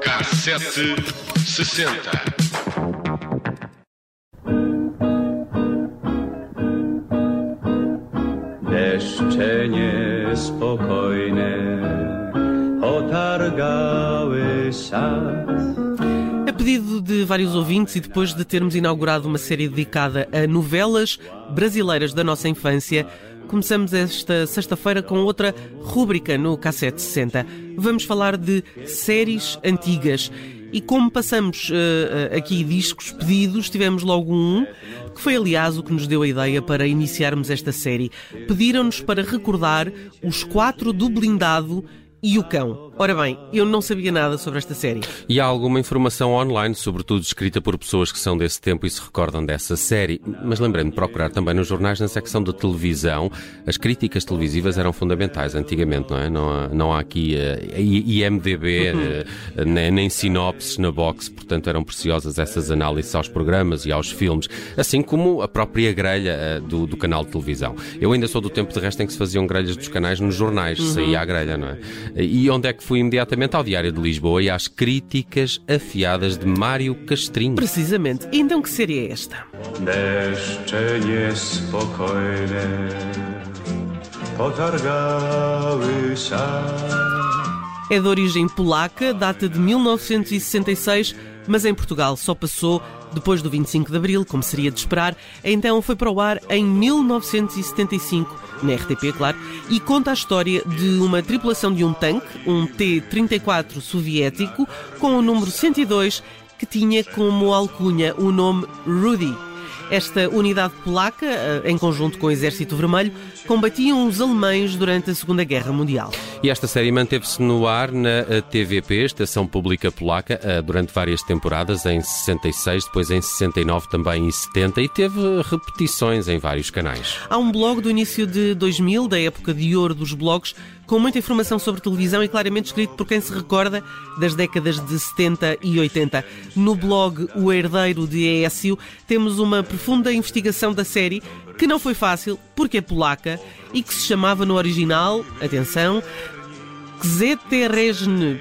Cassete sessenta. Deszcze niespokojne potargały sad. Pedido de vários ouvintes e depois de termos inaugurado uma série dedicada a novelas brasileiras da nossa infância, começamos esta sexta-feira com outra rúbrica no Cassete 60. Vamos falar de séries antigas. E como passamos uh, aqui discos pedidos, tivemos logo um, que foi aliás o que nos deu a ideia para iniciarmos esta série. Pediram-nos para recordar os quatro do blindado e o Cão. Ora bem, eu não sabia nada sobre esta série. E há alguma informação online, sobretudo escrita por pessoas que são desse tempo e se recordam dessa série. Mas lembrei-me de procurar também nos jornais, na secção de televisão. As críticas televisivas eram fundamentais antigamente, não é? Não há, não há aqui uh, IMDB, uh, nem, nem sinopses na box, portanto eram preciosas essas análises aos programas e aos filmes, assim como a própria grelha uh, do, do, canal de televisão. Eu ainda sou do tempo de resto em que se faziam grelhas dos canais nos jornais, uhum. saía a grelha, não é? E onde é que fui imediatamente ao Diário de Lisboa e às críticas afiadas de Mário Castrinho. Precisamente. E então que série é esta? Deszcze niespokojne potargały sad. É de origem polaca, data de 1966, mas em Portugal só passou depois do 25 de Abril, como seria de esperar, então foi para o ar em 1975, na RTP, claro, e conta a história de uma tripulação de um tanque, um T-34 soviético, com o número 102, que tinha como alcunha o nome Rudy. Esta unidade polaca, eh, em conjunto com o Exército Vermelho, combatiam os alemães durante a Segunda Guerra Mundial. E esta série manteve-se no ar na TVP, Estação Pública Polaca, eh, durante várias temporadas, em 66, depois em 69, também em 70, e teve repetições em vários canais. Há um blog do início de 2000, da época de ouro dos blogs, com muita informação sobre televisão e claramente escrito por quem se recorda das décadas de 70 e 80. No blog O Herdeiro de ESU temos uma profunda investigação da série que não foi fácil porque é polaca e que se chamava no original, atenção, Zeterezne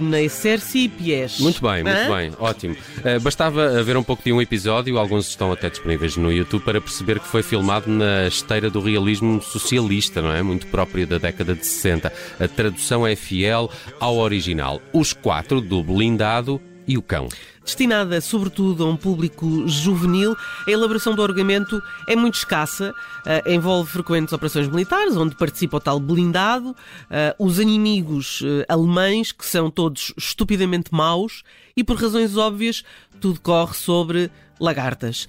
na Exercipies. Muito bem, muito Hã? bem, ótimo. Uh, bastava ver um pouco de um episódio, alguns estão até disponíveis no YouTube, para perceber que foi filmado na esteira do realismo socialista, não é? Muito próprio da década de 60. A tradução é fiel ao original. Os quatro do blindado e o cão. Destinada sobretudo a um público juvenil, a elaboração do orgamento é muito escassa, uh, envolve frequentes operações militares, onde participa o tal blindado, uh, os inimigos uh, alemães, que são todos estupidamente maus, e por razões óbvias, tudo corre sobre lagartas.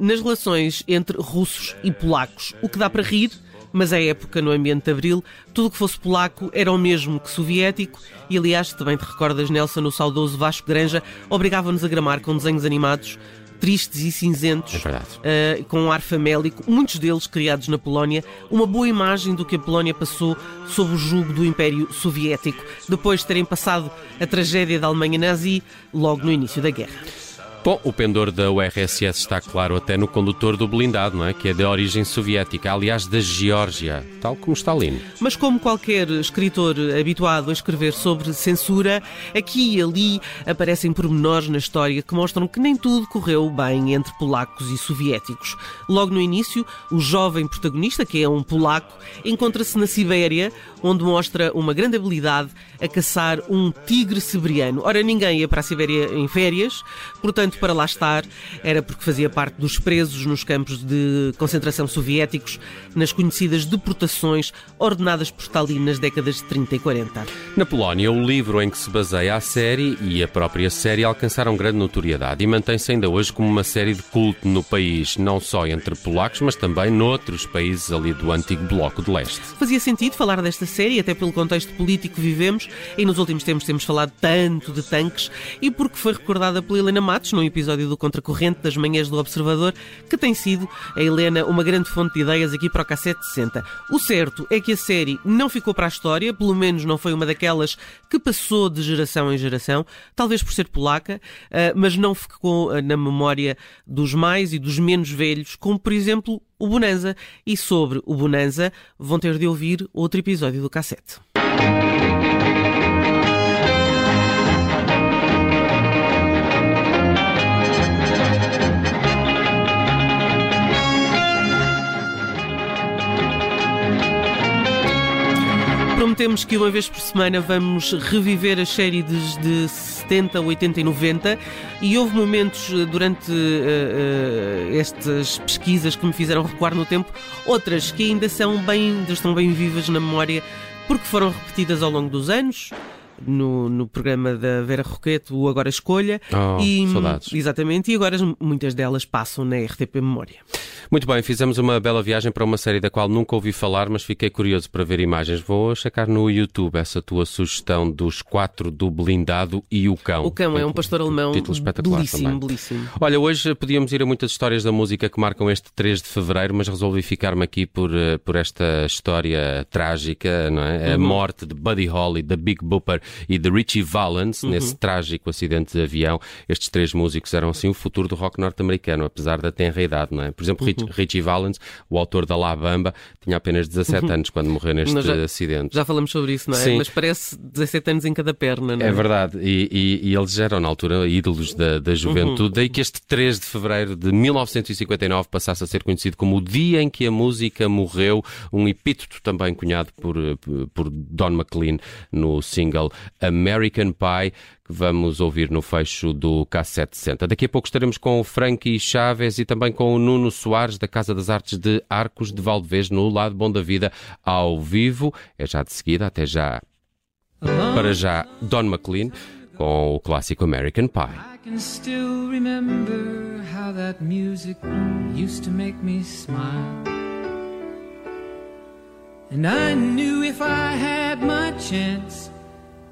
nas relações entre russos e polacos, o que dá para rir mas à época, no ambiente de Abril, tudo o que fosse polaco era o mesmo que soviético e, aliás, também te recordas, Nelson, no saudoso Vasco Granja, obrigava-nos a gramar com desenhos animados tristes e cinzentos, é uh, com um ar famélico, muitos deles criados na Polónia, uma boa imagem do que a Polónia passou sob o jugo do Império Soviético, depois de terem passado a tragédia da Alemanha nazi logo no início da guerra. Bom, o pendor da URSS está claro até no condutor do blindado, não é? Que é de origem soviética, aliás, da Geórgia, tal como Stalin. Mas como qualquer escritor habituado a escrever sobre censura, aqui e ali aparecem pormenores na história que mostram que nem tudo correu bem entre polacos e soviéticos. Logo no início, o jovem protagonista, que é um polaco, encontra-se na Sibéria, onde mostra uma grande habilidade a caçar um tigre siberiano. Ora, ninguém ia para a Sibéria em férias, portanto, para lá estar era porque fazia parte dos presos nos campos de concentração soviéticos, nas conhecidas deportações ordenadas por Stalin nas décadas de 30 e 40. Na Polónia, o livro em que se baseia a série e a própria série alcançaram grande notoriedade e mantém-se ainda hoje como uma série de culto no país, não só entre polacos, mas também noutros países ali do antigo Bloco de Leste. Fazia sentido falar desta série, até pelo contexto político que vivemos, e nos últimos tempos temos falado tanto de tanques, e porque foi recordada pela Helena Matos no episódio do Contracorrente das manhãs do Observador, que tem sido, a Helena, uma grande fonte de ideias aqui para o Cassete 60. O certo é que a série não ficou para a história, pelo menos não foi uma daquelas que passou de geração em geração, talvez por ser polaca, eh, mas não ficou eh, na memória dos mais e dos menos velhos, como por exemplo o Bonanza. E sobre o Bonanza vão ter de ouvir outro episódio do cassete. Prometemos que uma vez por semana vamos reviver as séries de 70, 80 e 90 e houve momentos eh, durante uh, uh, estas pesquisas que me fizeram recuar no tempo, outras que ainda são bem, ainda estão bem vivas na memória porque foram repetidas ao longo dos anos no, no programa da Vera Roqueto, o Agora Escolha. Oh, e, saudades. Exatamente, e agora muitas delas passam na RTP Memória. Muito bem, fizemos uma bela viagem para uma série da qual nunca ouvi falar, mas fiquei curioso para ver imagens. Vou checar no YouTube essa tua sugestão dos quatro do blindado e o cão. O cão é um pastor alemão título espetacular belíssimo, também. belíssimo. Olha, hoje podíamos ir a muitas histórias da música que marcam este 3 de fevereiro, mas resolvi ficar-me aqui por, eh, por esta história trágica, não é? A morte de Buddy Holly, da Big Booper e de Richie Valens, nesse trágico acidente de avião. Estes três músicos eram assim o futuro do rock norte-americano, apesar da tenra idade, não é? Por exemplo, Rich- Richie Valens, o autor da La Bamba, tinha apenas 17 anos quando morreu neste já- acidente. Já falamos sobre isso, não é? Sim. Mas parece 17 anos em cada perna, não é? É verdade, e, e- e eles eram na altura ídolos da, da juventude, daí que este 3 de fevereiro de 1959 passasse a ser conhecido como o dia em que a música morreu, um epíteto também cunhado por, por Don McLean no single American Pie, que vamos ouvir no fecho do K760. Daqui a pouco estaremos com o Frankie Chaves e também com o Nuno Soares, da Casa das Artes de Arcos de Valdevez, no Lado Bom da Vida, ao vivo. É já de seguida, até já. Para já, Don McLean com o clássico American Pie. I can still remember how that music used to make me smile. And I knew if I had my chance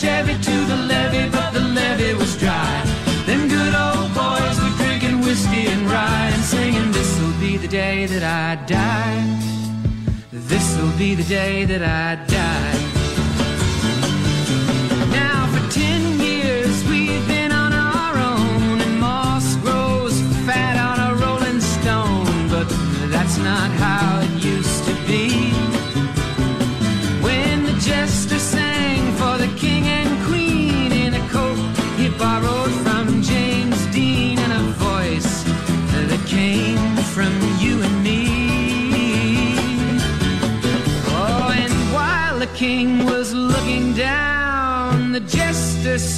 Chevy to the levee, but the levee was dry. Them good old boys were drinking whiskey and rye and singing, This'll be the day that I die. This'll be the day that I die. Now for ten years we've been on our own, and moss grows fat on a rolling stone, but that's not how it used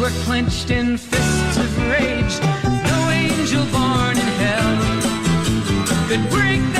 were clenched in fists of rage. No angel born in hell could break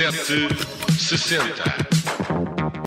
Cassete 60.